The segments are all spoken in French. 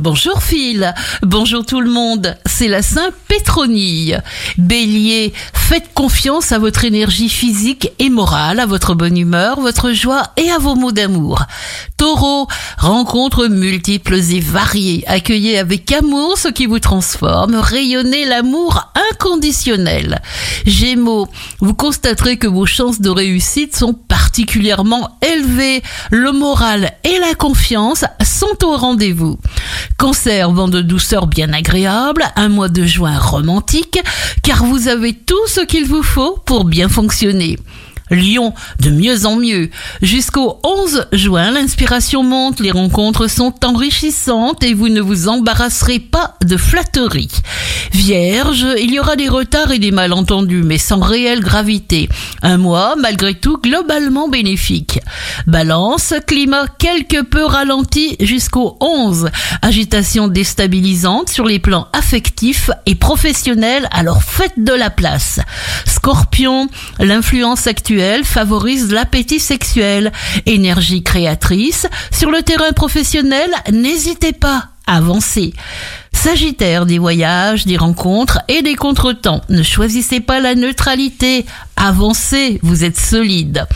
Bonjour Phil, bonjour tout le monde, c'est la Saint Pétronille. Bélier, faites confiance à votre énergie physique et morale, à votre bonne humeur, votre joie et à vos mots d'amour. Taureau, rencontres multiples et variées, accueillez avec amour ce qui vous transforme, rayonnez l'amour inconditionnel. Gémeaux, vous constaterez que vos chances de réussite sont particulièrement élevées, le moral et la confiance sont au rendez-vous. Cancer, vent de douceur bien agréable, un mois de juin romantique, car vous avez tout ce qu'il vous faut pour bien fonctionner. Lyon, de mieux en mieux. Jusqu'au 11 juin, l'inspiration monte, les rencontres sont enrichissantes et vous ne vous embarrasserez pas de flatteries. Vierge, il y aura des retards et des malentendus, mais sans réelle gravité. Un mois, malgré tout, globalement bénéfique. Balance, climat quelque peu ralenti jusqu'au 11. Agitation déstabilisante sur les plans affectifs et professionnels, alors faites de la place. Scorpion, l'influence actuelle favorise l'appétit sexuel. Énergie créatrice, sur le terrain professionnel, n'hésitez pas, avancez. Sagittaire, des voyages, des rencontres et des contretemps. Ne choisissez pas la neutralité. Avancez, vous êtes solide.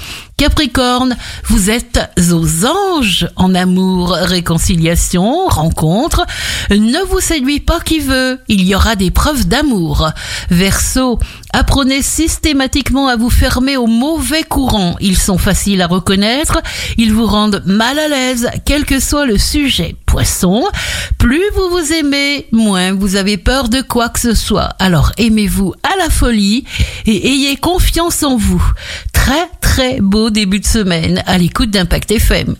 Capricorne, vous êtes aux anges en amour, réconciliation, rencontre. Ne vous séduit pas qui veut, il y aura des preuves d'amour. Verseau, apprenez systématiquement à vous fermer aux mauvais courants. Ils sont faciles à reconnaître, ils vous rendent mal à l'aise, quel que soit le sujet. Poisson, plus vous vous aimez, moins vous avez peur de quoi que ce soit. Alors aimez-vous à la folie et ayez confiance en vous. Très très beau début de semaine à l'écoute d'Impact FM.